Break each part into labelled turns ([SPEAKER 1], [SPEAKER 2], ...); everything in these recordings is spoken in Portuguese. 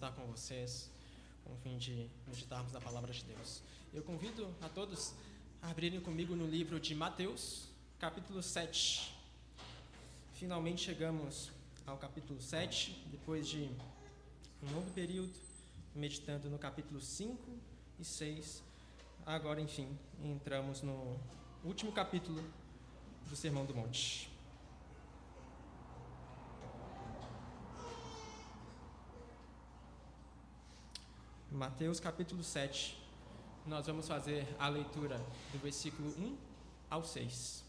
[SPEAKER 1] estar com vocês com o fim de meditarmos na palavra de Deus. Eu convido a todos a abrirem comigo no livro de Mateus, capítulo 7. Finalmente chegamos ao capítulo 7, depois de um longo período meditando no capítulo 5 e 6. Agora, enfim, entramos no último capítulo do Sermão do Monte. Mateus capítulo 7. Nós vamos fazer a leitura do versículo 1 ao 6.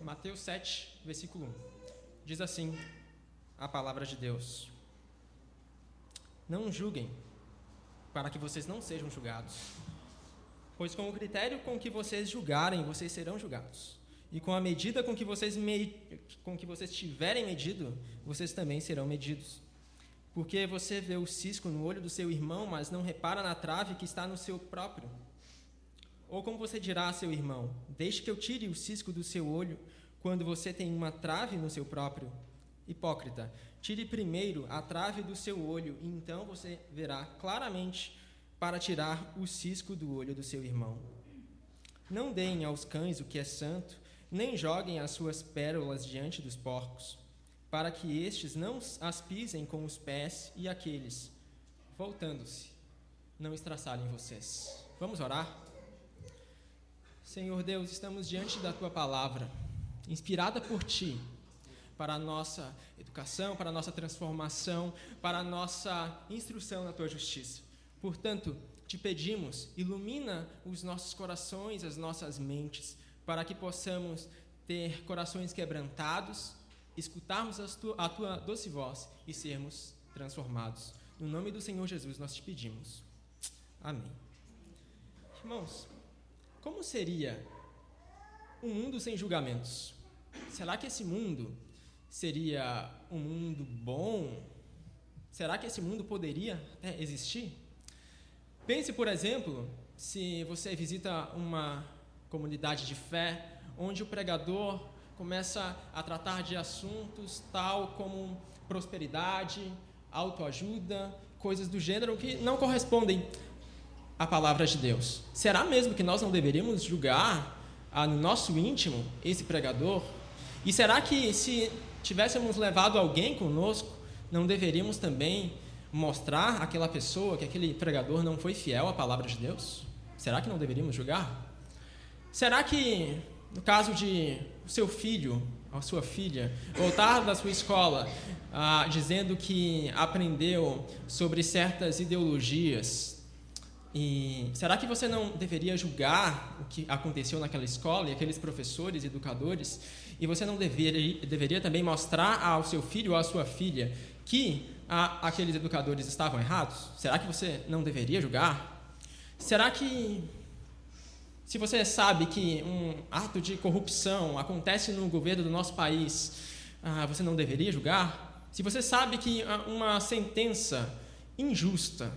[SPEAKER 1] Mateus 7, versículo 1. Diz assim a palavra de Deus: Não julguem, para que vocês não sejam julgados. Pois com o critério com que vocês julgarem, vocês serão julgados. E com a medida com que vocês, me... com que vocês tiverem medido, vocês também serão medidos. Porque você vê o cisco no olho do seu irmão, mas não repara na trave que está no seu próprio. Ou como você dirá a seu irmão: Deixe que eu tire o cisco do seu olho, quando você tem uma trave no seu próprio? Hipócrita, tire primeiro a trave do seu olho, e então você verá claramente para tirar o cisco do olho do seu irmão. Não deem aos cães o que é santo, nem joguem as suas pérolas diante dos porcos, para que estes não as pisem com os pés e aqueles, voltando-se, não estraçalhem vocês. Vamos orar? Senhor Deus, estamos diante da tua palavra, inspirada por ti, para a nossa educação, para a nossa transformação, para a nossa instrução na tua justiça. Portanto, te pedimos, ilumina os nossos corações, as nossas mentes, para que possamos ter corações quebrantados, escutarmos a tua, doce voz e sermos transformados. No nome do Senhor Jesus nós te pedimos. Amém. Irmãos, como seria um mundo sem julgamentos? Será que esse mundo seria um mundo bom? Será que esse mundo poderia existir? Pense, por exemplo, se você visita uma comunidade de fé onde o pregador começa a tratar de assuntos tal como prosperidade, autoajuda, coisas do gênero que não correspondem à palavra de Deus. Será mesmo que nós não deveríamos julgar ah, no nosso íntimo esse pregador? E será que se tivéssemos levado alguém conosco, não deveríamos também mostrar àquela pessoa que aquele pregador não foi fiel à palavra de Deus? Será que não deveríamos julgar? Será que, no caso de seu filho, a sua filha, voltar da sua escola ah, dizendo que aprendeu sobre certas ideologias, e será que você não deveria julgar o que aconteceu naquela escola e aqueles professores, educadores, e você não deveria, deveria também mostrar ao seu filho ou à sua filha que a, aqueles educadores estavam errados? Será que você não deveria julgar? Será que, se você sabe que um ato de corrupção acontece no governo do nosso país, ah, você não deveria julgar? Se você sabe que ah, uma sentença injusta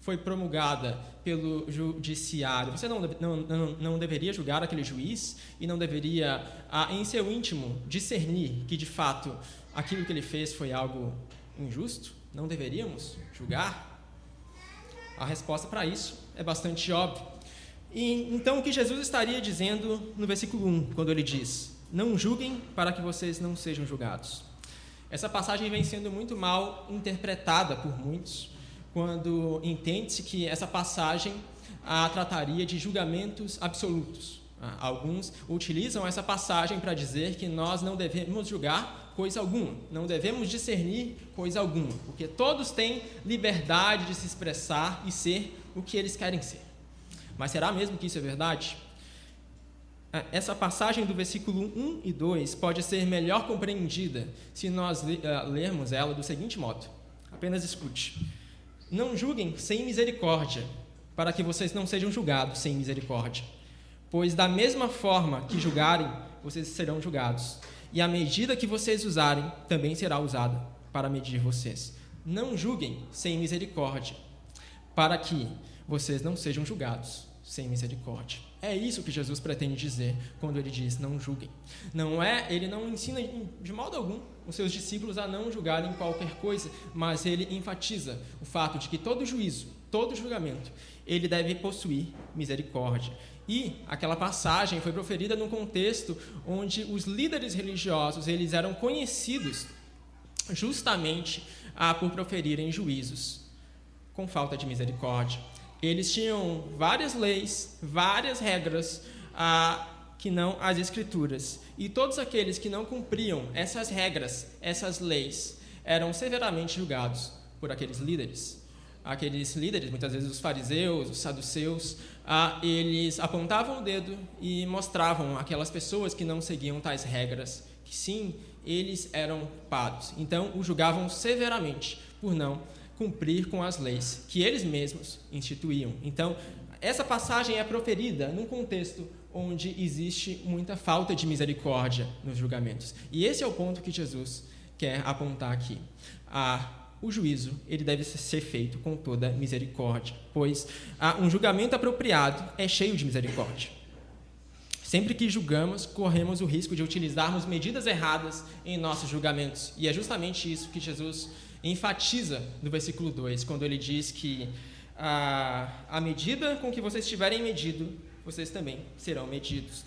[SPEAKER 1] foi promulgada pelo judiciário, você não, não, não, não deveria julgar aquele juiz e não deveria, ah, em seu íntimo, discernir que, de fato, aquilo que ele fez foi algo injusto? Não deveríamos julgar? A resposta para isso é bastante óbvia. E, então, o que Jesus estaria dizendo no versículo 1, quando ele diz: Não julguem para que vocês não sejam julgados. Essa passagem vem sendo muito mal interpretada por muitos, quando entende-se que essa passagem a trataria de julgamentos absolutos. Ah, alguns utilizam essa passagem para dizer que nós não devemos julgar coisa alguma, não devemos discernir coisa alguma, porque todos têm liberdade de se expressar e ser o que eles querem ser. Mas será mesmo que isso é verdade? É, essa passagem do versículo 1 e 2 pode ser melhor compreendida se nós é, lermos ela do seguinte modo: apenas escute. Não julguem sem misericórdia, para que vocês não sejam julgados sem misericórdia. Pois, da mesma forma que julgarem, vocês serão julgados e a medida que vocês usarem também será usada para medir vocês. Não julguem sem misericórdia, para que vocês não sejam julgados sem misericórdia. É isso que Jesus pretende dizer quando ele diz não julguem. Não é, ele não ensina de modo algum os seus discípulos a não julgarem qualquer coisa, mas ele enfatiza o fato de que todo juízo, todo julgamento, ele deve possuir misericórdia. E aquela passagem foi proferida num contexto onde os líderes religiosos, eles eram conhecidos justamente ah, por proferirem juízos com falta de misericórdia. Eles tinham várias leis, várias regras ah, que não as escrituras. E todos aqueles que não cumpriam essas regras, essas leis, eram severamente julgados por aqueles líderes. Aqueles líderes, muitas vezes os fariseus, os saduceus, ah, eles apontavam o dedo e mostravam aquelas pessoas que não seguiam tais regras que sim, eles eram culpados. Então, o julgavam severamente por não cumprir com as leis que eles mesmos instituíam. Então, essa passagem é proferida num contexto onde existe muita falta de misericórdia nos julgamentos. E esse é o ponto que Jesus quer apontar aqui. Ah, o juízo ele deve ser feito com toda misericórdia, pois um julgamento apropriado é cheio de misericórdia. Sempre que julgamos, corremos o risco de utilizarmos medidas erradas em nossos julgamentos. E é justamente isso que Jesus enfatiza no versículo 2, quando ele diz que a, a medida com que vocês tiverem medido, vocês também serão medidos.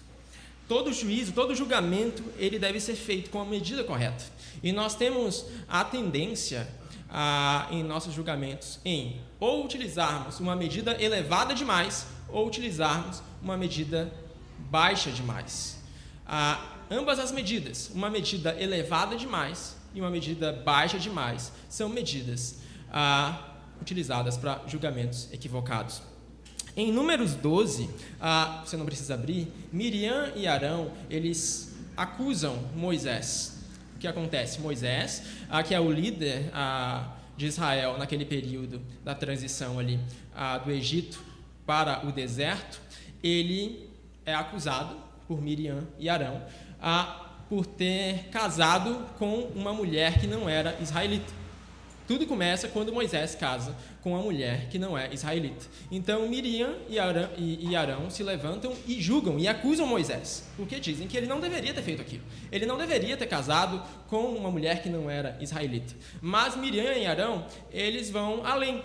[SPEAKER 1] Todo juízo, todo julgamento, ele deve ser feito com a medida correta. E nós temos a tendência a, em nossos julgamentos em ou utilizarmos uma medida elevada demais ou utilizarmos uma medida baixa demais. ambas as medidas, uma medida elevada demais e uma medida baixa demais, são medidas ah, utilizadas para julgamentos equivocados. Em Números 12, ah, você não precisa abrir, Miriam e Arão, eles acusam Moisés. Que acontece? Moisés, ah, que é o líder ah, de Israel naquele período da transição ali ah, do Egito para o deserto, ele é acusado por Miriam e Arão a por ter casado com uma mulher que não era israelita. Tudo começa quando Moisés casa com uma mulher que não é israelita. Então Miriam e Arão, e, e Arão, se levantam e julgam e acusam Moisés, porque dizem que ele não deveria ter feito aquilo. Ele não deveria ter casado com uma mulher que não era israelita. Mas Miriam e Arão, eles vão além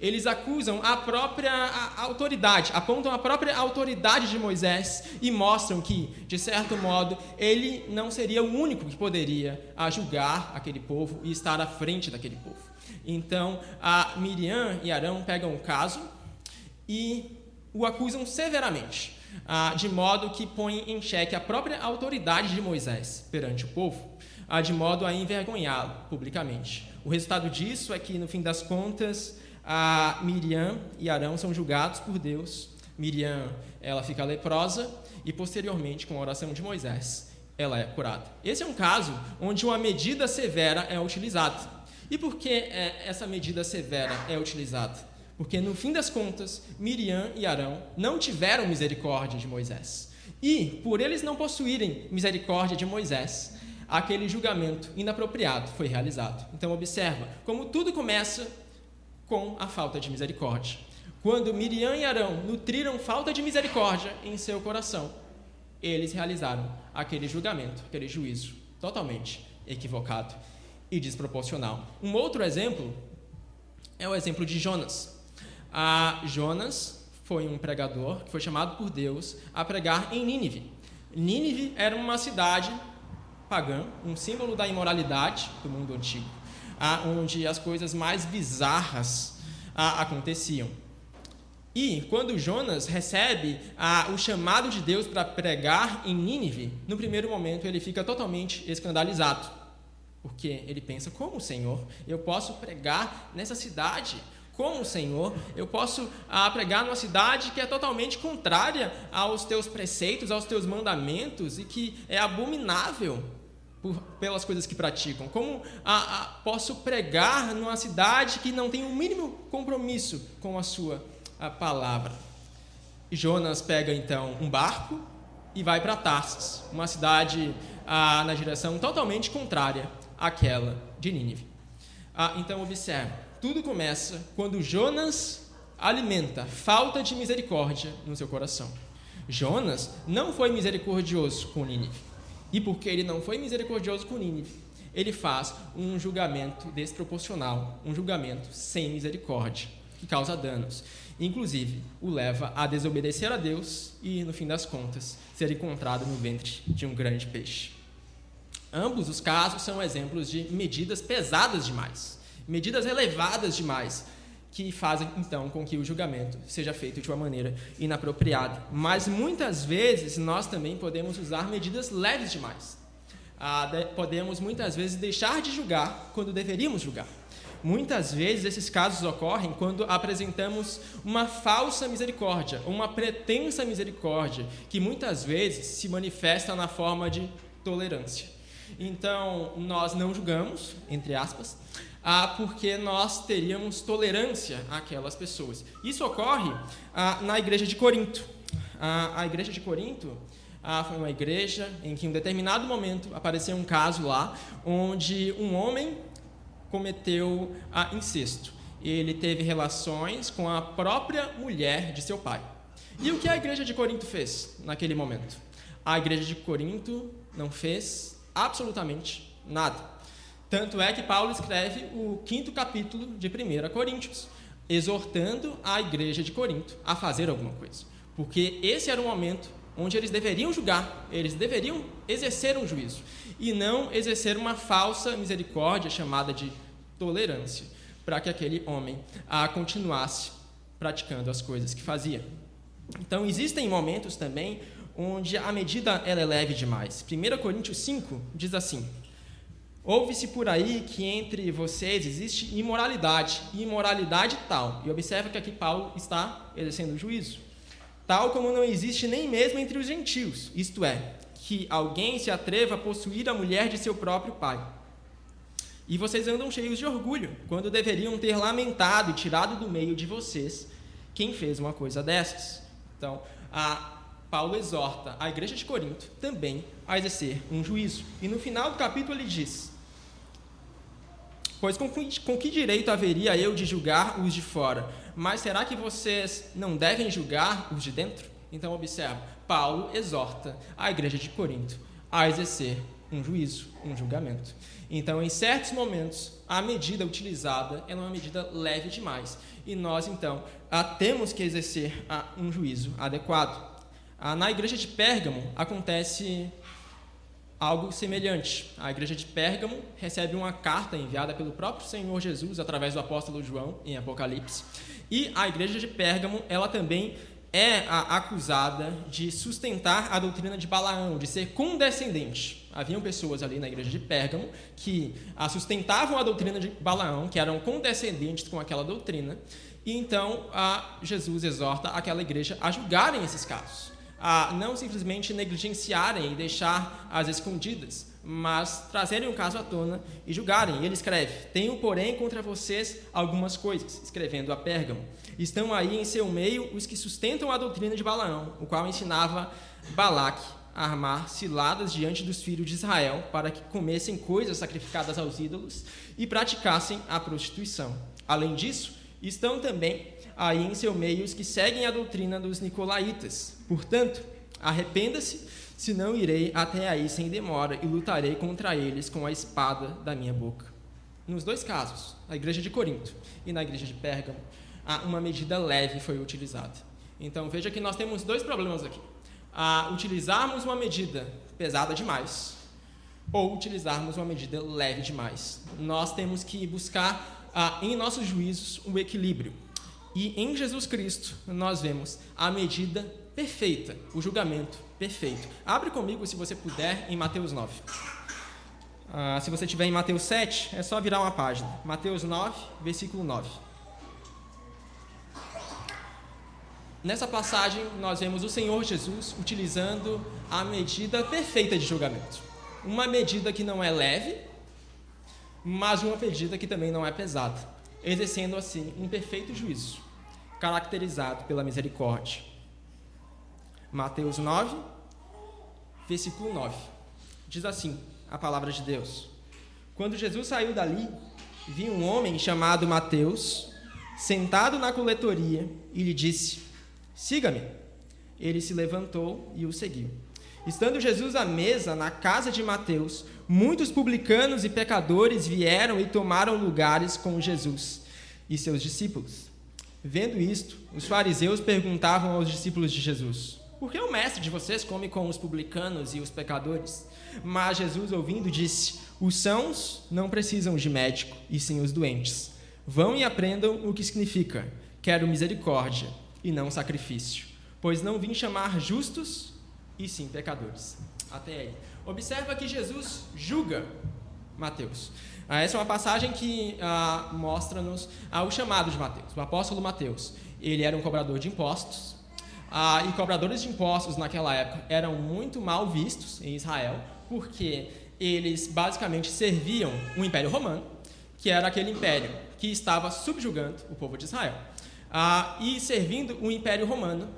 [SPEAKER 1] eles acusam a própria autoridade, apontam a própria autoridade de Moisés e mostram que, de certo modo, ele não seria o único que poderia julgar aquele povo e estar à frente daquele povo. Então, a Miriam e Arão pegam o caso e o acusam severamente, de modo que põe em xeque a própria autoridade de Moisés perante o povo, de modo a envergonhá-lo publicamente. O resultado disso é que, no fim das contas, a Miriam e Arão são julgados por Deus. Miriam, ela fica leprosa e posteriormente, com a oração de Moisés, ela é curada. Esse é um caso onde uma medida severa é utilizada. E por que é, essa medida severa é utilizada? Porque no fim das contas, Miriam e Arão não tiveram misericórdia de Moisés. E por eles não possuírem misericórdia de Moisés, aquele julgamento inapropriado foi realizado. Então observa como tudo começa com a falta de misericórdia. Quando Miriam e Arão nutriram falta de misericórdia em seu coração, eles realizaram aquele julgamento, aquele juízo totalmente equivocado e desproporcional. Um outro exemplo é o exemplo de Jonas. A Jonas foi um pregador que foi chamado por Deus a pregar em Nínive. Nínive era uma cidade pagã, um símbolo da imoralidade do mundo antigo onde as coisas mais bizarras aconteciam. E quando Jonas recebe o chamado de Deus para pregar em Nínive, no primeiro momento ele fica totalmente escandalizado, porque ele pensa: como Senhor, eu posso pregar nessa cidade? Como Senhor, eu posso ah, pregar numa cidade que é totalmente contrária aos teus preceitos, aos teus mandamentos e que é abominável por, pelas coisas que praticam? Como a, a, posso pregar numa cidade que não tem o um mínimo compromisso com a sua a palavra? Jonas pega então um barco e vai para Tarsis, uma cidade ah, na direção totalmente contrária àquela de Nínive. Ah, então observe, tudo começa quando Jonas alimenta falta de misericórdia no seu coração. Jonas não foi misericordioso com Nínive. E porque ele não foi misericordioso com Nínive, ele faz um julgamento desproporcional, um julgamento sem misericórdia, que causa danos. Inclusive, o leva a desobedecer a Deus e, no fim das contas, ser encontrado no ventre de um grande peixe. Ambos os casos são exemplos de medidas pesadas demais, medidas elevadas demais, que fazem então com que o julgamento seja feito de uma maneira inapropriada. Mas muitas vezes nós também podemos usar medidas leves demais. Ah, de, podemos muitas vezes deixar de julgar quando deveríamos julgar. Muitas vezes esses casos ocorrem quando apresentamos uma falsa misericórdia, uma pretensa misericórdia, que muitas vezes se manifesta na forma de tolerância. Então, nós não julgamos, entre aspas, ah, porque nós teríamos tolerância àquelas pessoas. Isso ocorre ah, na igreja de Corinto. Ah, a igreja de Corinto ah, foi uma igreja em que, em um determinado momento, apareceu um caso lá onde um homem cometeu ah, incesto. Ele teve relações com a própria mulher de seu pai. E o que a igreja de Corinto fez naquele momento? A igreja de Corinto não fez absolutamente nada. Tanto é que Paulo escreve o quinto capítulo de 1 Coríntios, exortando a igreja de Corinto a fazer alguma coisa. Porque esse era o momento onde eles deveriam julgar, eles deveriam exercer um juízo, e não exercer uma falsa misericórdia chamada de tolerância, para que aquele homem a continuasse praticando as coisas que fazia. Então, existem momentos também onde a medida ela é leve demais. 1 Coríntios 5 diz assim: Ouve-se por aí que entre vocês existe imoralidade, imoralidade tal. E observa que aqui Paulo está exercendo juízo. Tal como não existe nem mesmo entre os gentios, isto é, que alguém se atreva a possuir a mulher de seu próprio pai. E vocês andam cheios de orgulho, quando deveriam ter lamentado e tirado do meio de vocês quem fez uma coisa dessas. Então, a Paulo exorta a igreja de Corinto também a exercer um juízo. E no final do capítulo ele diz: Pois com, com que direito haveria eu de julgar os de fora? Mas será que vocês não devem julgar os de dentro? Então, observa: Paulo exorta a igreja de Corinto a exercer um juízo, um julgamento. Então, em certos momentos, a medida utilizada é uma medida leve demais. E nós, então, temos que exercer um juízo adequado. Ah, na igreja de Pérgamo acontece algo semelhante. A igreja de Pérgamo recebe uma carta enviada pelo próprio Senhor Jesus através do apóstolo João em Apocalipse. E a igreja de Pérgamo, ela também é acusada de sustentar a doutrina de Balaão, de ser condescendente. Haviam pessoas ali na igreja de Pérgamo que sustentavam a doutrina de Balaão, que eram condescendentes com aquela doutrina, e então Jesus exorta aquela igreja a julgarem esses casos a não simplesmente negligenciarem e deixar as escondidas, mas trazerem o caso à tona e julgarem. E ele escreve: Tenho, porém, contra vocês algumas coisas, escrevendo a Pérgamo. Estão aí em seu meio os que sustentam a doutrina de Balaão, o qual ensinava Balaque a armar ciladas diante dos filhos de Israel para que comessem coisas sacrificadas aos ídolos e praticassem a prostituição. Além disso, estão também aí em seu meio os que seguem a doutrina dos nicolaítas. Portanto, arrependa-se, senão irei até aí sem demora e lutarei contra eles com a espada da minha boca. Nos dois casos, na igreja de Corinto e na igreja de Pérgamo, uma medida leve foi utilizada. Então veja que nós temos dois problemas aqui. A utilizarmos uma medida pesada demais ou utilizarmos uma medida leve demais. Nós temos que buscar em nossos juízos o um equilíbrio. E em Jesus Cristo nós vemos a medida perfeita, o julgamento perfeito. Abre comigo, se você puder, em Mateus 9. Ah, se você estiver em Mateus 7, é só virar uma página. Mateus 9, versículo 9. Nessa passagem, nós vemos o Senhor Jesus utilizando a medida perfeita de julgamento. Uma medida que não é leve, mas uma medida que também não é pesada exercendo assim um perfeito juízo, caracterizado pela misericórdia. Mateus 9, versículo 9. Diz assim a palavra de Deus: Quando Jesus saiu dali, viu um homem chamado Mateus sentado na coletoria, e lhe disse: Siga-me. Ele se levantou e o seguiu. Estando Jesus à mesa na casa de Mateus, muitos publicanos e pecadores vieram e tomaram lugares com Jesus e seus discípulos. Vendo isto, os fariseus perguntavam aos discípulos de Jesus: Por que o mestre de vocês come com os publicanos e os pecadores? Mas Jesus, ouvindo, disse: Os sãos não precisam de médico, e sim os doentes. Vão e aprendam o que significa: quero misericórdia e não sacrifício, pois não vim chamar justos, e sim pecadores. Até aí. Observa que Jesus julga Mateus. Ah, essa é uma passagem que ah, mostra-nos ah, o chamado de Mateus, o apóstolo Mateus. Ele era um cobrador de impostos, ah, e cobradores de impostos naquela época eram muito mal vistos em Israel, porque eles basicamente serviam o Império Romano, que era aquele império que estava subjugando o povo de Israel. Ah, e servindo o Império Romano,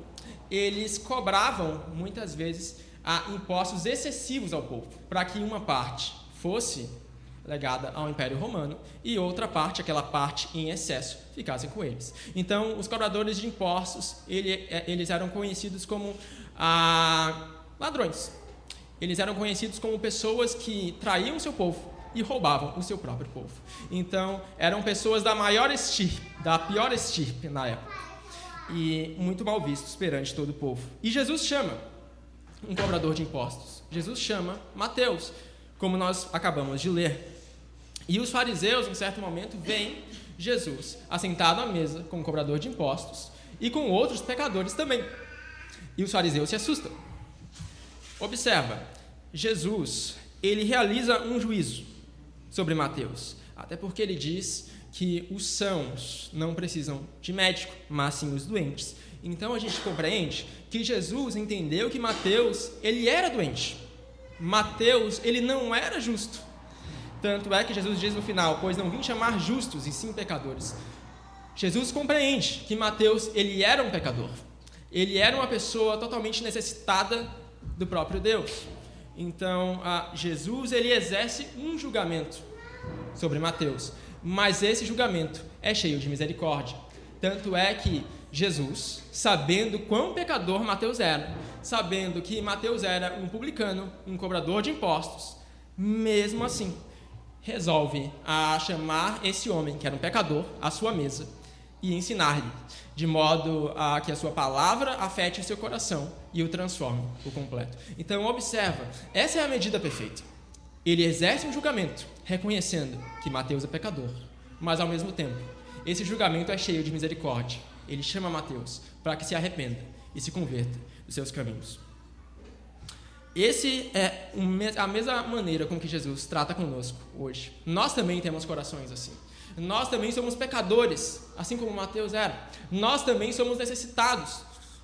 [SPEAKER 1] eles cobravam muitas vezes ah, impostos excessivos ao povo, para que uma parte fosse legada ao Império Romano e outra parte, aquela parte em excesso, ficasse com eles. Então, os cobradores de impostos, ele, é, eles eram conhecidos como ah, ladrões. Eles eram conhecidos como pessoas que traíam seu povo e roubavam o seu próprio povo. Então, eram pessoas da maior estirpe, da pior estirpe na época, e muito mal vistos perante todo o povo. E Jesus chama um cobrador de impostos. Jesus chama Mateus, como nós acabamos de ler. E os fariseus, em certo momento, veem Jesus assentado à mesa com um cobrador de impostos e com outros pecadores também. E os fariseus se assustam. Observa, Jesus, ele realiza um juízo sobre Mateus. Até porque ele diz que os sãos não precisam de médico, mas sim os doentes. Então a gente compreende que Jesus entendeu que Mateus, ele era doente. Mateus, ele não era justo. Tanto é que Jesus diz no final: "Pois não vim chamar justos, e sim pecadores". Jesus compreende que Mateus, ele era um pecador. Ele era uma pessoa totalmente necessitada do próprio Deus. Então, Jesus ele exerce um julgamento sobre Mateus, mas esse julgamento é cheio de misericórdia. Tanto é que Jesus, sabendo quão pecador Mateus era, sabendo que Mateus era um publicano, um cobrador de impostos, mesmo assim, resolve a chamar esse homem, que era um pecador, à sua mesa e ensinar-lhe, de modo a que a sua palavra afete o seu coração e o transforme por completo. Então, observa, essa é a medida perfeita. Ele exerce um julgamento, reconhecendo que Mateus é pecador, mas ao mesmo tempo, esse julgamento é cheio de misericórdia. Ele chama Mateus para que se arrependa e se converta dos seus caminhos. Esse é a mesma maneira com que Jesus trata conosco hoje. Nós também temos corações assim. Nós também somos pecadores, assim como Mateus era. Nós também somos necessitados,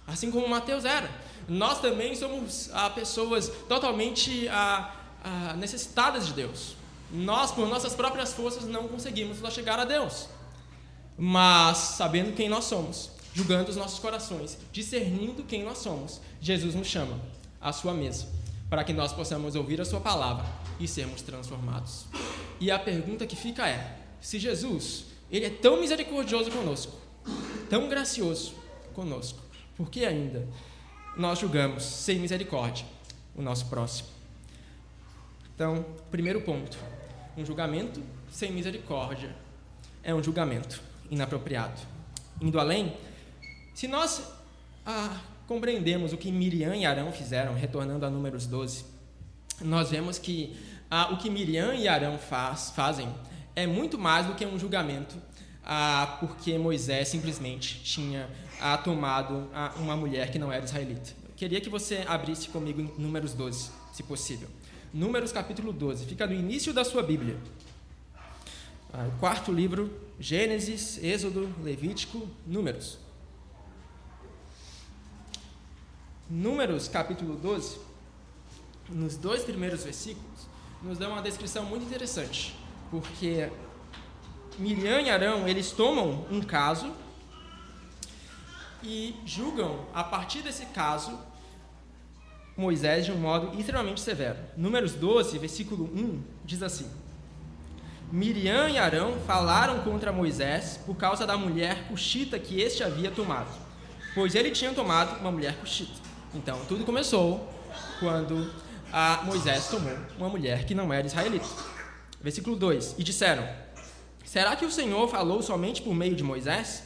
[SPEAKER 1] assim como Mateus era. Nós também somos ah, pessoas totalmente ah, ah, necessitadas de Deus. Nós, por nossas próprias forças, não conseguimos chegar a Deus. Mas, sabendo quem nós somos, julgando os nossos corações, discernindo quem nós somos, Jesus nos chama à sua mesa, para que nós possamos ouvir a sua palavra e sermos transformados. E a pergunta que fica é: se Jesus, ele é tão misericordioso conosco, tão gracioso conosco, por que ainda nós julgamos sem misericórdia o nosso próximo? Então, primeiro ponto, um julgamento sem misericórdia é um julgamento inapropriado. Indo além, se nós ah, compreendemos o que Miriam e Arão fizeram, retornando a Números 12, nós vemos que ah, o que Miriam e Arão faz, fazem é muito mais do que um julgamento, ah, porque Moisés simplesmente tinha ah, tomado ah, uma mulher que não era israelita. Eu queria que você abrisse comigo em Números 12, se possível. Números capítulo 12, fica no início da sua Bíblia. Ah, o quarto livro, Gênesis, Êxodo, Levítico, Números. Números capítulo 12, nos dois primeiros versículos, nos dá uma descrição muito interessante porque Miriam e Arão, eles tomam um caso e julgam, a partir desse caso, Moisés de um modo extremamente severo. Números 12, versículo 1, diz assim: Miriam e Arão falaram contra Moisés por causa da mulher cuxita que este havia tomado, pois ele tinha tomado uma mulher cuxita. Então, tudo começou quando a Moisés tomou uma mulher que não era israelita. Versículo 2: E disseram: Será que o Senhor falou somente por meio de Moisés?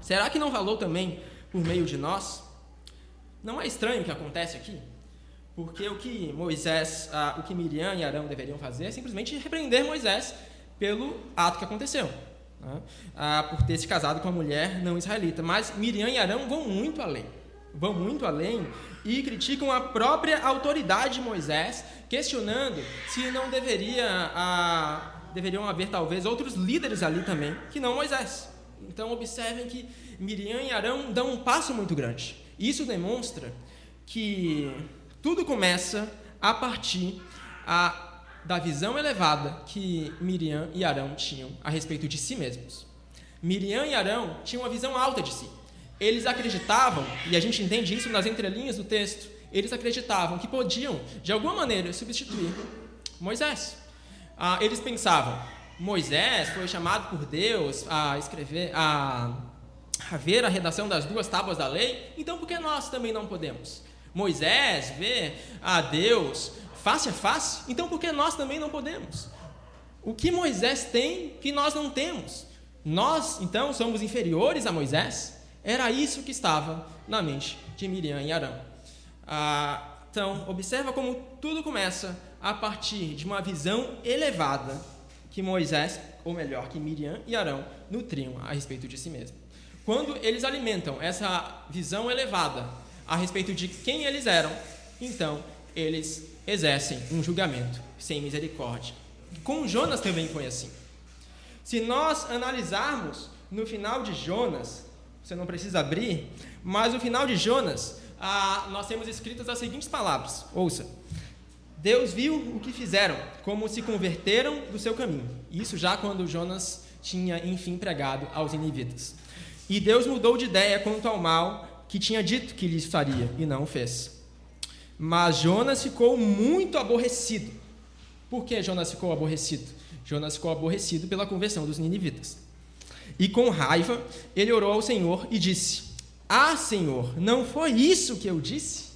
[SPEAKER 1] Será que não falou também por meio de nós? Não é estranho o que acontece aqui? Porque o que Moisés, o que Miriam e Arão deveriam fazer é simplesmente repreender Moisés pelo ato que aconteceu, né? ah, por ter se casado com uma mulher não israelita. Mas Miriam e Arão vão muito além, vão muito além e criticam a própria autoridade de Moisés, questionando se não deveria, deveriam haver talvez outros líderes ali também que não Moisés. Então observem que Miriam e Arão dão um passo muito grande. Isso demonstra que tudo começa a partir a, da visão elevada que Miriam e Arão tinham a respeito de si mesmos. Miriam e Arão tinham uma visão alta de si. Eles acreditavam, e a gente entende isso nas entrelinhas do texto, eles acreditavam que podiam, de alguma maneira, substituir Moisés. Ah, eles pensavam, Moisés foi chamado por Deus a escrever, a, a ver a redação das duas tábuas da lei, então por que nós também não podemos? Moisés vê a Deus face a face, então por que nós também não podemos? O que Moisés tem que nós não temos? Nós, então, somos inferiores a Moisés? Era isso que estava na mente de Miriam e Arão. Ah, então, observa como tudo começa a partir de uma visão elevada que Moisés, ou melhor, que Miriam e Arão nutriam a respeito de si mesmo. Quando eles alimentam essa visão elevada a respeito de quem eles eram, então eles exercem um julgamento sem misericórdia. Com Jonas também foi assim. Se nós analisarmos no final de Jonas, você não precisa abrir, mas no final de Jonas, ah, nós temos escritas as seguintes palavras: ouça. Deus viu o que fizeram, como se converteram do seu caminho. Isso já quando Jonas tinha, enfim, pregado aos inivitas. E Deus mudou de ideia quanto ao mal que tinha dito que lhes faria e não fez. Mas Jonas ficou muito aborrecido. Por que Jonas ficou aborrecido? Jonas ficou aborrecido pela conversão dos ninivitas. E com raiva, ele orou ao Senhor e disse: Ah, Senhor, não foi isso que eu disse?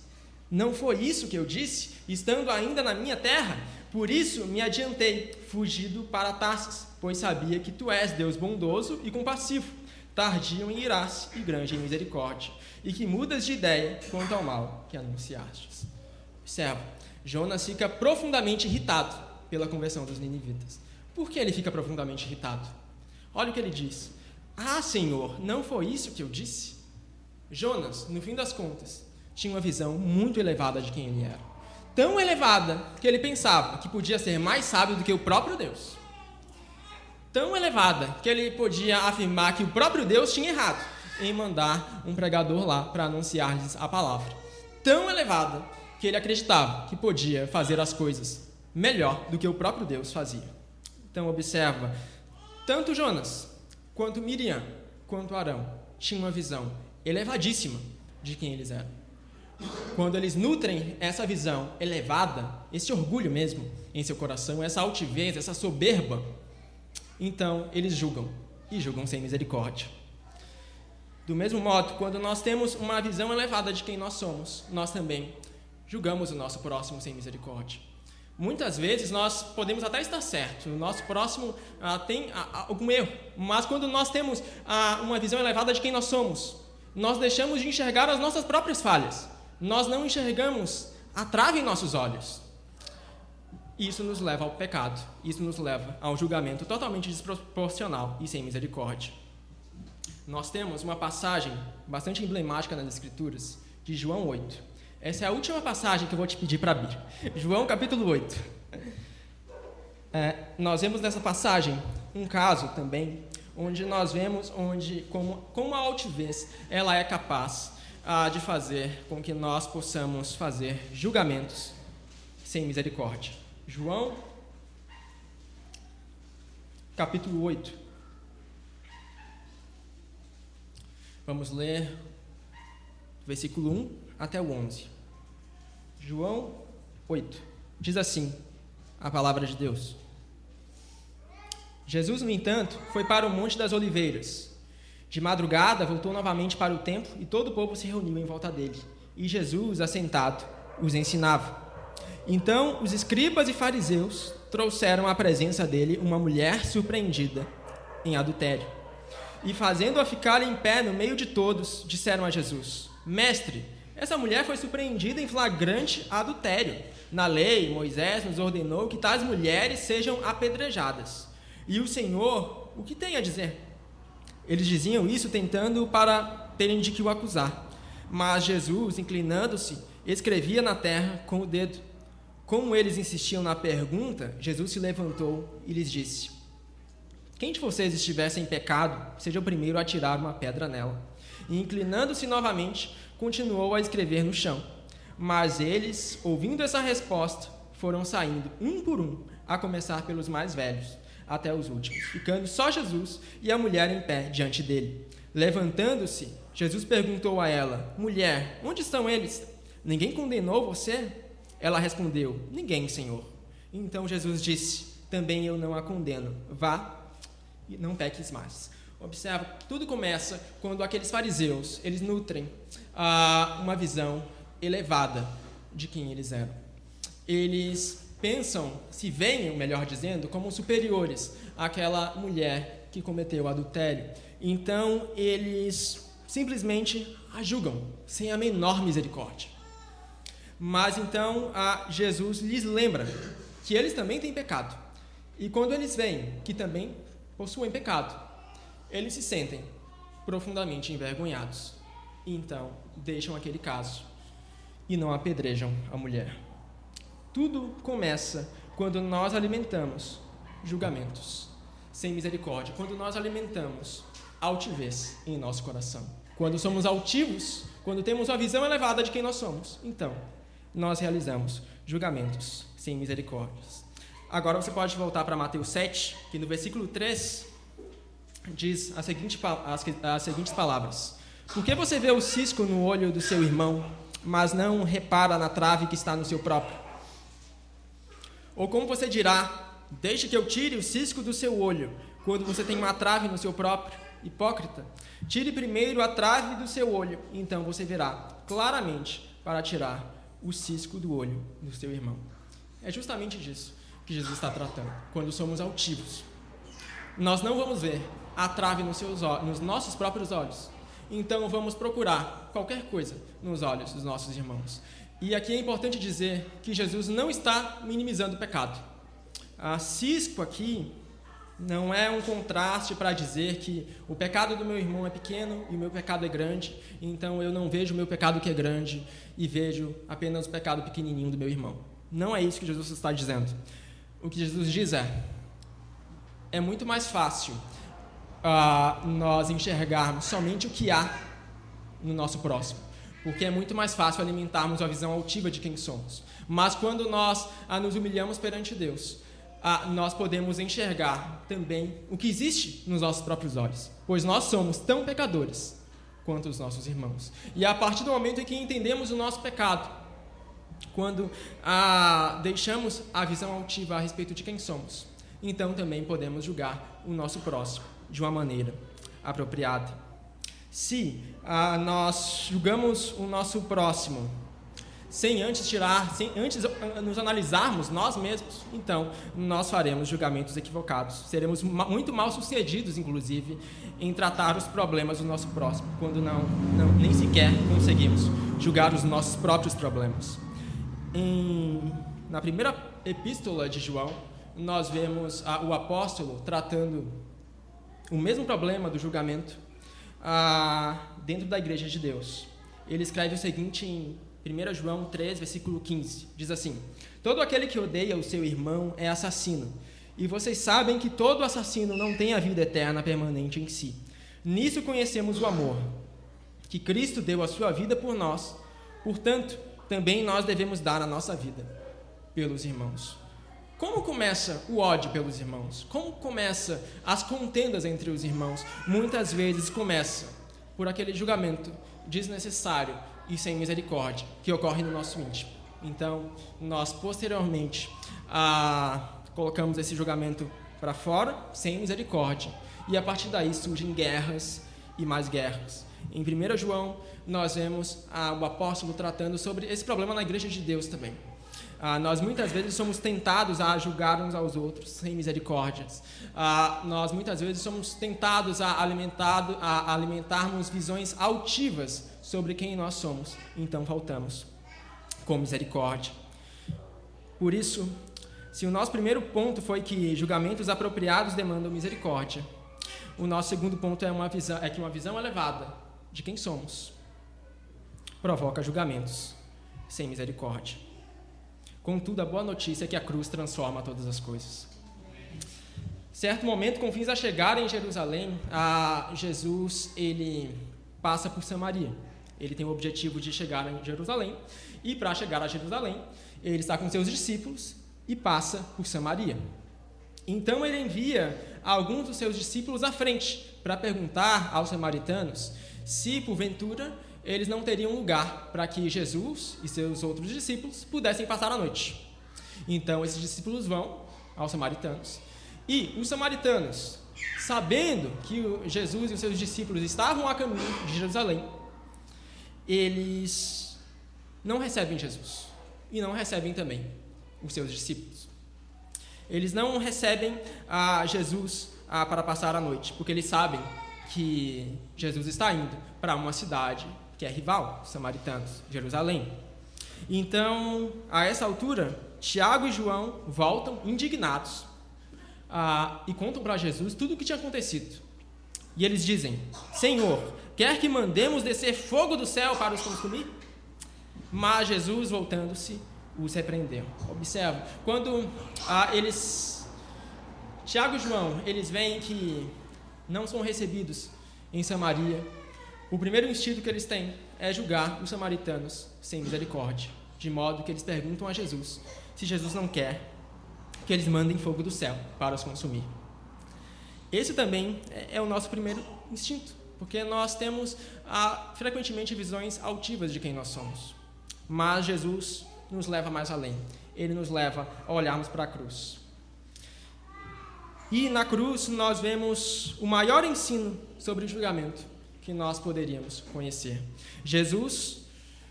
[SPEAKER 1] Não foi isso que eu disse, estando ainda na minha terra? Por isso me adiantei, fugido para Tarsis, pois sabia que tu és Deus bondoso e compassivo, tardio em irar-se e grande em misericórdia, e que mudas de ideia quanto ao mal que anunciastes. Observa, Jonas fica profundamente irritado pela conversão dos ninivitas. Por que ele fica profundamente irritado? Olha o que ele diz. Ah, Senhor, não foi isso que eu disse? Jonas, no fim das contas, tinha uma visão muito elevada de quem ele era. Tão elevada que ele pensava que podia ser mais sábio do que o próprio Deus. Tão elevada que ele podia afirmar que o próprio Deus tinha errado em mandar um pregador lá para anunciar-lhes a palavra. Tão elevada que ele acreditava que podia fazer as coisas melhor do que o próprio Deus fazia. Então, observa: tanto Jonas, quanto Miriam, quanto Arão tinham uma visão elevadíssima de quem eles eram. Quando eles nutrem essa visão elevada, esse orgulho mesmo em seu coração, essa altivez, essa soberba, então eles julgam e julgam sem misericórdia. Do mesmo modo, quando nós temos uma visão elevada de quem nós somos, nós também julgamos o nosso próximo sem misericórdia. Muitas vezes nós podemos até estar certo, o nosso próximo ah, tem ah, algum erro, mas quando nós temos ah, uma visão elevada de quem nós somos, nós deixamos de enxergar as nossas próprias falhas, nós não enxergamos a trave em nossos olhos. Isso nos leva ao pecado, isso nos leva a um julgamento totalmente desproporcional e sem misericórdia nós temos uma passagem bastante emblemática nas Escrituras, de João 8. Essa é a última passagem que eu vou te pedir para abrir. João capítulo 8. É, nós vemos nessa passagem um caso também, onde nós vemos onde, como, como a altivez ela é capaz ah, de fazer com que nós possamos fazer julgamentos sem misericórdia. João, capítulo 8. Vamos ler versículo 1 até o 11. João 8. Diz assim a palavra de Deus. Jesus, no entanto, foi para o Monte das Oliveiras. De madrugada, voltou novamente para o templo e todo o povo se reuniu em volta dele. E Jesus, assentado, os ensinava. Então, os escribas e fariseus trouxeram à presença dele uma mulher surpreendida em adultério. E, fazendo-a ficar em pé no meio de todos, disseram a Jesus: Mestre, essa mulher foi surpreendida em flagrante adultério. Na lei, Moisés nos ordenou que tais mulheres sejam apedrejadas. E o Senhor, o que tem a dizer? Eles diziam isso tentando para terem de que o acusar. Mas Jesus, inclinando-se, escrevia na terra com o dedo. Como eles insistiam na pergunta, Jesus se levantou e lhes disse: Quem de vocês estivesse em pecado, seja o primeiro a tirar uma pedra nela. E inclinando-se novamente, continuou a escrever no chão. Mas eles, ouvindo essa resposta, foram saindo um por um, a começar pelos mais velhos até os últimos, ficando só Jesus e a mulher em pé diante dele. Levantando-se, Jesus perguntou a ela: Mulher, onde estão eles? Ninguém condenou você? Ela respondeu: Ninguém, Senhor. Então Jesus disse: Também eu não a condeno. Vá e não peques mais. Observa, tudo começa quando aqueles fariseus, eles nutrem ah, uma visão elevada de quem eles eram. Eles pensam, se veem, melhor dizendo, como superiores àquela mulher que cometeu adultério. Então, eles simplesmente a julgam sem a menor misericórdia. Mas então, Jesus lhes lembra que eles também têm pecado. E quando eles veem que também possuem pecado, eles se sentem profundamente envergonhados. E então, deixam aquele caso e não apedrejam a mulher. Tudo começa quando nós alimentamos julgamentos sem misericórdia, quando nós alimentamos altivez em nosso coração. Quando somos altivos, quando temos uma visão elevada de quem nós somos, então nós realizamos julgamentos sem misericórdias. Agora você pode voltar para Mateus 7, que no versículo 3 diz as, seguinte, as, as seguintes palavras: Por que você vê o cisco no olho do seu irmão, mas não repara na trave que está no seu próprio? Ou como você dirá, deixe que eu tire o cisco do seu olho, quando você tem uma trave no seu próprio? Hipócrita, tire primeiro a trave do seu olho, então você verá claramente para tirar o cisco do olho do seu irmão. É justamente disso que Jesus está tratando, quando somos altivos. Nós não vamos ver a trave nos, seus, nos nossos próprios olhos, então vamos procurar qualquer coisa nos olhos dos nossos irmãos. E aqui é importante dizer que Jesus não está minimizando o pecado. A cisco aqui não é um contraste para dizer que o pecado do meu irmão é pequeno e o meu pecado é grande, então eu não vejo o meu pecado que é grande e vejo apenas o pecado pequenininho do meu irmão. Não é isso que Jesus está dizendo. O que Jesus diz é: é muito mais fácil uh, nós enxergarmos somente o que há no nosso próximo porque é muito mais fácil alimentarmos a visão altiva de quem somos. Mas quando nós nos humilhamos perante Deus, ah, nós podemos enxergar também o que existe nos nossos próprios olhos, pois nós somos tão pecadores quanto os nossos irmãos. E a partir do momento em que entendemos o nosso pecado, quando ah, deixamos a visão altiva a respeito de quem somos, então também podemos julgar o nosso próximo de uma maneira apropriada. Se ah, nós julgamos o nosso próximo sem antes tirar, sem antes ah, nos analisarmos nós mesmos, então nós faremos julgamentos equivocados. Seremos muito mal sucedidos, inclusive, em tratar os problemas do nosso próximo, quando não, não nem sequer conseguimos julgar os nossos próprios problemas. Em, na primeira epístola de João, nós vemos ah, o apóstolo tratando o mesmo problema do julgamento ah, dentro da igreja de Deus. Ele escreve o seguinte em 1 João 3, versículo 15: diz assim: Todo aquele que odeia o seu irmão é assassino. E vocês sabem que todo assassino não tem a vida eterna permanente em si. Nisso conhecemos o amor, que Cristo deu a sua vida por nós. Portanto, também nós devemos dar a nossa vida pelos irmãos. Como começa o ódio pelos irmãos? Como começa as contendas entre os irmãos? Muitas vezes começa por aquele julgamento desnecessário e sem misericórdia que ocorre no nosso íntimo. Então, nós posteriormente ah, colocamos esse julgamento para fora sem misericórdia. E a partir daí surgem guerras e mais guerras. Em 1 João, nós vemos ah, o apóstolo tratando sobre esse problema na igreja de Deus também. Ah, nós muitas vezes somos tentados a julgar uns aos outros sem misericórdias. Ah, nós muitas vezes somos tentados a, a alimentarmos visões altivas sobre quem nós somos. Então faltamos com misericórdia. Por isso, se o nosso primeiro ponto foi que julgamentos apropriados demandam misericórdia, o nosso segundo ponto é, uma visão, é que uma visão elevada de quem somos provoca julgamentos sem misericórdia. Contudo, a boa notícia é que a cruz transforma todas as coisas. Certo momento, com fins a chegar em Jerusalém, a Jesus ele passa por Samaria. Ele tem o objetivo de chegar em Jerusalém e para chegar a Jerusalém, ele está com seus discípulos e passa por Samaria. Então ele envia alguns dos seus discípulos à frente para perguntar aos samaritanos se, porventura, eles não teriam lugar para que Jesus e seus outros discípulos pudessem passar a noite. Então esses discípulos vão aos samaritanos e os samaritanos, sabendo que Jesus e os seus discípulos estavam a caminho de Jerusalém, eles não recebem Jesus e não recebem também os seus discípulos. Eles não recebem a Jesus a, para passar a noite, porque eles sabem que Jesus está indo para uma cidade que é rival, os samaritanos, Jerusalém. Então, a essa altura, Tiago e João voltam indignados ah, e contam para Jesus tudo o que tinha acontecido. E eles dizem: Senhor, quer que mandemos descer fogo do céu para os consumir? Mas Jesus, voltando-se, os repreendeu. Observe, quando ah, eles, Tiago e João, eles veem que não são recebidos em Samaria, o primeiro instinto que eles têm é julgar os samaritanos sem misericórdia, de modo que eles perguntam a Jesus se Jesus não quer que eles mandem fogo do céu para os consumir. Esse também é, é o nosso primeiro instinto, porque nós temos ah, frequentemente visões altivas de quem nós somos. Mas Jesus nos leva mais além. Ele nos leva a olharmos para a cruz. E na cruz nós vemos o maior ensino sobre o julgamento que nós poderíamos conhecer. Jesus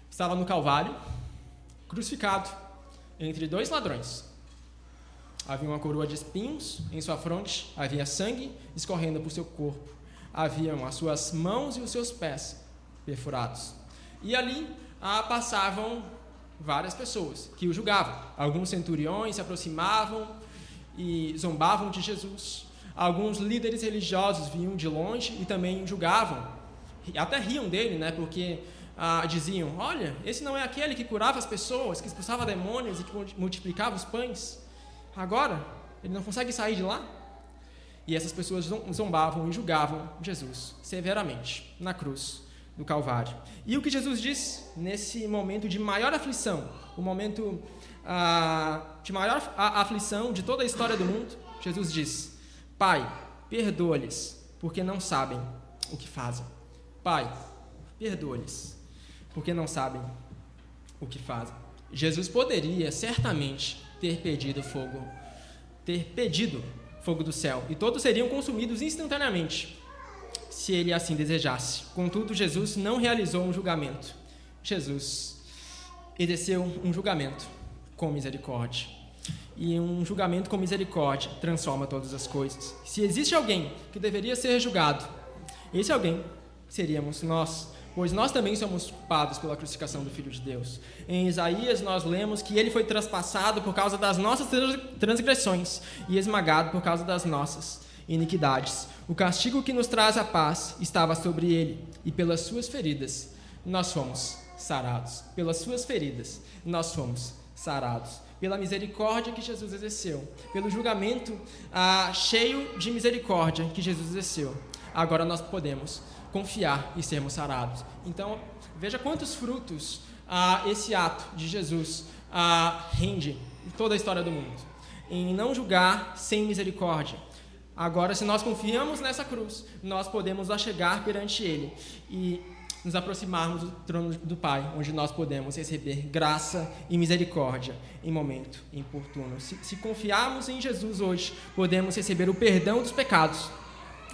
[SPEAKER 1] estava no Calvário, crucificado entre dois ladrões. Havia uma coroa de espinhos em sua fronte, havia sangue escorrendo por seu corpo, haviam as suas mãos e os seus pés perfurados. E ali ah, passavam várias pessoas que o julgavam. Alguns centuriões se aproximavam e zombavam de Jesus. Alguns líderes religiosos vinham de longe e também julgavam. Até riam dele, né? Porque ah, diziam: Olha, esse não é aquele que curava as pessoas, que expulsava demônios e que multiplicava os pães. Agora, ele não consegue sair de lá? E essas pessoas zombavam e julgavam Jesus severamente na cruz do Calvário. E o que Jesus diz nesse momento de maior aflição, o momento ah, de maior aflição de toda a história do mundo, Jesus diz: Pai, perdoa-lhes, porque não sabem o que fazem. Pai, perdoa-lhes, porque não sabem o que fazem. Jesus poderia certamente ter pedido fogo, ter pedido fogo do céu, e todos seriam consumidos instantaneamente se ele assim desejasse. Contudo, Jesus não realizou um julgamento. Jesus exerceu um julgamento com misericórdia. E um julgamento com misericórdia transforma todas as coisas. Se existe alguém que deveria ser julgado, esse alguém seríamos nós, pois nós também somos culpados pela crucificação do Filho de Deus. Em Isaías nós lemos que ele foi traspassado por causa das nossas transgressões e esmagado por causa das nossas iniquidades. O castigo que nos traz a paz estava sobre ele, e pelas suas feridas nós fomos sarados. Pelas suas feridas nós fomos sarados. Pela misericórdia que Jesus exerceu, pelo julgamento ah, cheio de misericórdia que Jesus exerceu, agora nós podemos confiar e sermos sarados. Então, veja quantos frutos ah, esse ato de Jesus ah, rende em toda a história do mundo. Em não julgar sem misericórdia, Agora, se nós confiamos nessa cruz, nós podemos lá chegar perante Ele. E nos aproximarmos do trono do Pai, onde nós podemos receber graça e misericórdia em momento importuno. Se, se confiarmos em Jesus hoje, podemos receber o perdão dos pecados.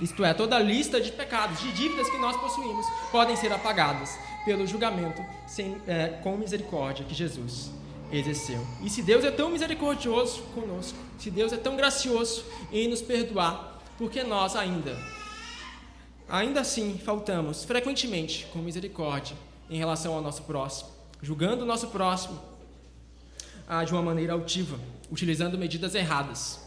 [SPEAKER 1] Isto é, toda a lista de pecados, de dívidas que nós possuímos, podem ser apagadas pelo julgamento sem, é, com misericórdia que Jesus exerceu. E se Deus é tão misericordioso conosco, se Deus é tão gracioso em nos perdoar, porque nós ainda Ainda assim, faltamos frequentemente com misericórdia em relação ao nosso próximo, julgando o nosso próximo ah, de uma maneira altiva, utilizando medidas erradas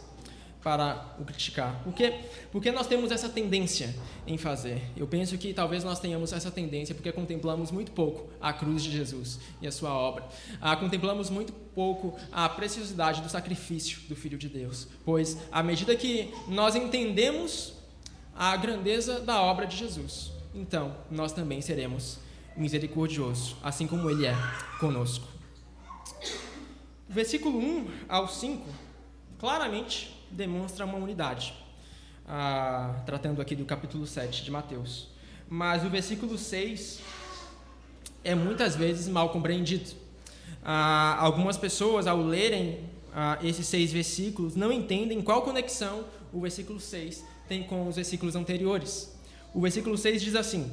[SPEAKER 1] para o criticar. Por quê? Porque nós temos essa tendência em fazer. Eu penso que talvez nós tenhamos essa tendência porque contemplamos muito pouco a cruz de Jesus e a sua obra. Ah, contemplamos muito pouco a preciosidade do sacrifício do Filho de Deus. Pois, à medida que nós entendemos a grandeza da obra de Jesus. Então, nós também seremos misericordiosos, assim como Ele é conosco. versículo 1 ao 5 claramente demonstra uma unidade, ah, tratando aqui do capítulo 7 de Mateus. Mas o versículo 6 é muitas vezes mal compreendido. Ah, algumas pessoas, ao lerem ah, esses seis versículos, não entendem qual conexão o versículo 6 tem com os versículos anteriores. O versículo 6 diz assim: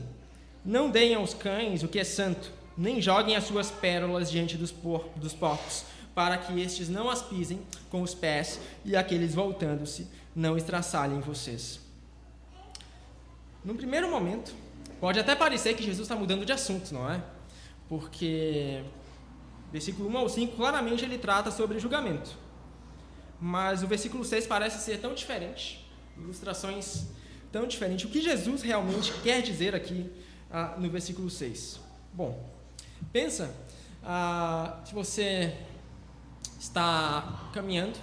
[SPEAKER 1] Não deem aos cães o que é santo, nem joguem as suas pérolas diante dos, por, dos porcos, para que estes não as pisem com os pés e aqueles voltando-se não estraçalhem vocês. No primeiro momento, pode até parecer que Jesus está mudando de assunto, não é? Porque versículo 1 ao 5 claramente ele trata sobre julgamento. Mas o versículo 6 parece ser tão diferente ilustrações tão diferentes. O que Jesus realmente quer dizer aqui ah, no versículo 6? Bom, pensa ah, se você está caminhando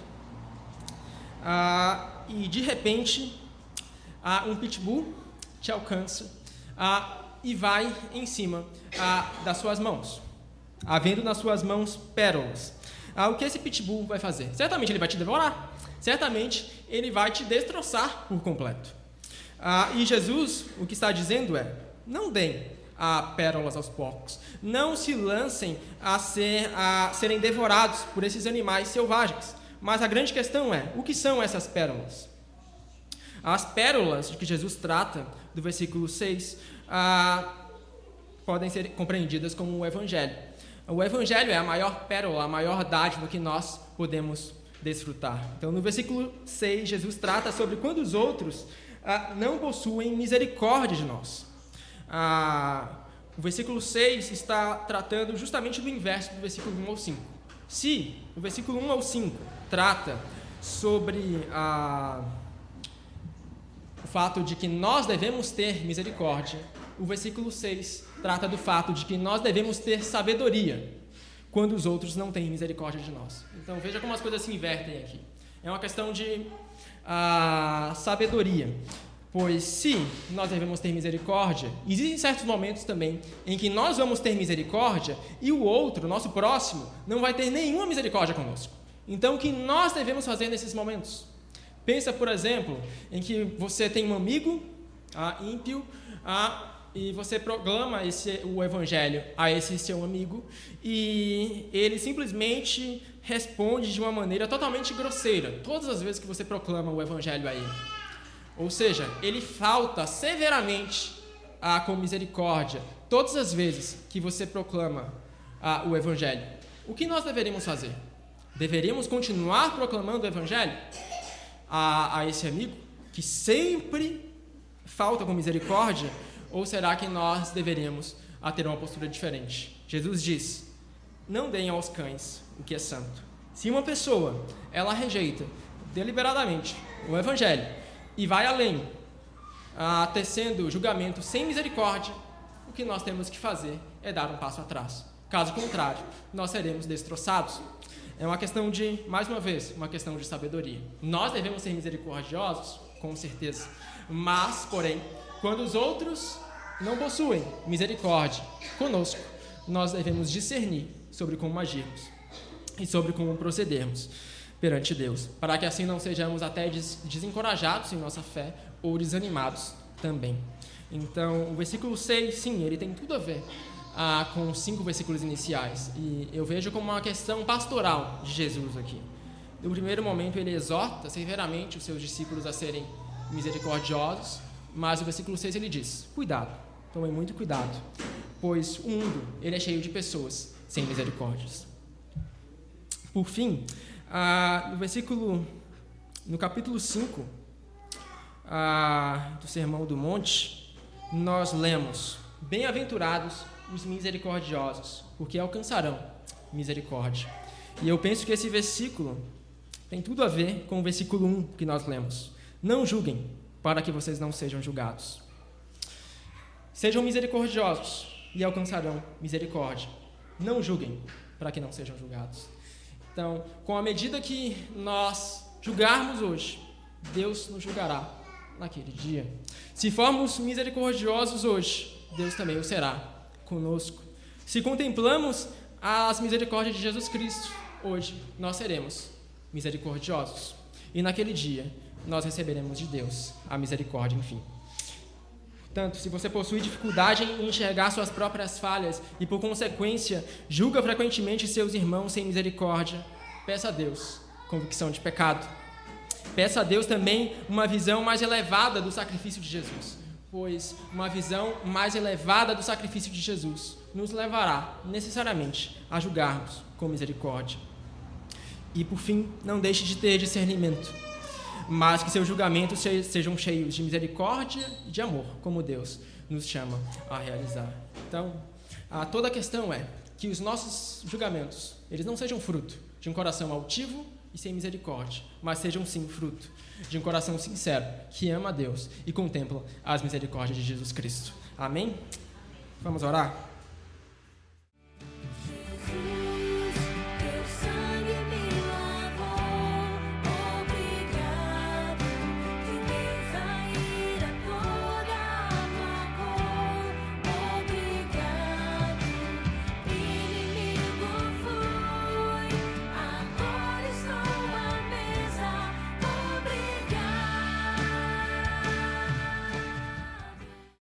[SPEAKER 1] ah, e de repente ah, um pitbull te alcança ah, e vai em cima ah, das suas mãos, havendo nas suas mãos pérolas. o que esse pitbull vai fazer? Certamente ele vai te devorar certamente ele vai te destroçar por completo. Ah, e Jesus, o que está dizendo é: não deem a pérolas aos porcos, não se lancem a, ser, a serem devorados por esses animais selvagens. Mas a grande questão é: o que são essas pérolas? As pérolas de que Jesus trata, do versículo 6, ah, podem ser compreendidas como o Evangelho. O Evangelho é a maior pérola, a maior dádiva que nós podemos desfrutar. Então, no versículo 6, Jesus trata sobre quando os outros ah, não possuem misericórdia de nós. Ah, o versículo 6 está tratando justamente do inverso do versículo 1 ao 5. Se o versículo 1 ao 5 trata sobre o fato de que nós devemos ter misericórdia, o versículo 6 trata do fato de que nós devemos ter sabedoria quando os outros não têm misericórdia de nós. Então veja como as coisas se invertem aqui. É uma questão de ah, sabedoria. Pois se nós devemos ter misericórdia, existem certos momentos também em que nós vamos ter misericórdia e o outro, nosso próximo, não vai ter nenhuma misericórdia conosco. Então o que nós devemos fazer nesses momentos? Pensa, por exemplo, em que você tem um amigo ah, ímpio, ah, e você proclama esse, o evangelho a esse seu amigo e ele simplesmente responde de uma maneira totalmente grosseira todas as vezes que você proclama o evangelho a ele. Ou seja, ele falta severamente a, com misericórdia todas as vezes que você proclama a, o evangelho. O que nós deveríamos fazer? Deveríamos continuar proclamando o evangelho a, a esse amigo que sempre falta com misericórdia ou será que nós deveríamos ter uma postura diferente? Jesus diz: Não deem aos cães o que é santo. Se uma pessoa ela rejeita deliberadamente o evangelho e vai além, ah, tecendo julgamento sem misericórdia, o que nós temos que fazer é dar um passo atrás. Caso contrário, nós seremos destroçados. É uma questão de, mais uma vez, uma questão de sabedoria. Nós devemos ser misericordiosos, com certeza. Mas, porém, quando os outros não possuem misericórdia conosco, nós devemos discernir sobre como agirmos e sobre como procedermos perante Deus, para que assim não sejamos até desencorajados em nossa fé ou desanimados também. Então, o versículo 6, sim, ele tem tudo a ver ah, com os cinco versículos iniciais. E eu vejo como uma questão pastoral de Jesus aqui. No primeiro momento, ele exorta severamente os seus discípulos a serem misericordiosos, mas o versículo 6 ele diz: Cuidado, tomem muito cuidado, pois o mundo ele é cheio de pessoas sem misericórdias. Por fim, ah, no versículo, no capítulo 5 ah, do Sermão do Monte, nós lemos: Bem-aventurados os misericordiosos, porque alcançarão misericórdia. E eu penso que esse versículo tem tudo a ver com o versículo 1 que nós lemos. Não julguem, para que vocês não sejam julgados. Sejam misericordiosos e alcançarão misericórdia. Não julguem, para que não sejam julgados. Então, com a medida que nós julgarmos hoje, Deus nos julgará naquele dia. Se formos misericordiosos hoje, Deus também o será conosco. Se contemplamos as misericórdias de Jesus Cristo, hoje nós seremos misericordiosos. E naquele dia nós receberemos de Deus a misericórdia, enfim. Portanto, se você possui dificuldade em enxergar suas próprias falhas e, por consequência, julga frequentemente seus irmãos sem misericórdia, peça a Deus convicção de pecado. Peça a Deus também uma visão mais elevada do sacrifício de Jesus, pois uma visão mais elevada do sacrifício de Jesus nos levará necessariamente a julgarmos com misericórdia. E, por fim, não deixe de ter discernimento mas que seus julgamentos sejam cheios de misericórdia e de amor, como Deus nos chama a realizar. Então, a toda a questão é que os nossos julgamentos, eles não sejam fruto de um coração altivo e sem misericórdia, mas sejam sim fruto de um coração sincero, que ama a Deus e contempla as misericórdias de Jesus Cristo. Amém? Vamos orar?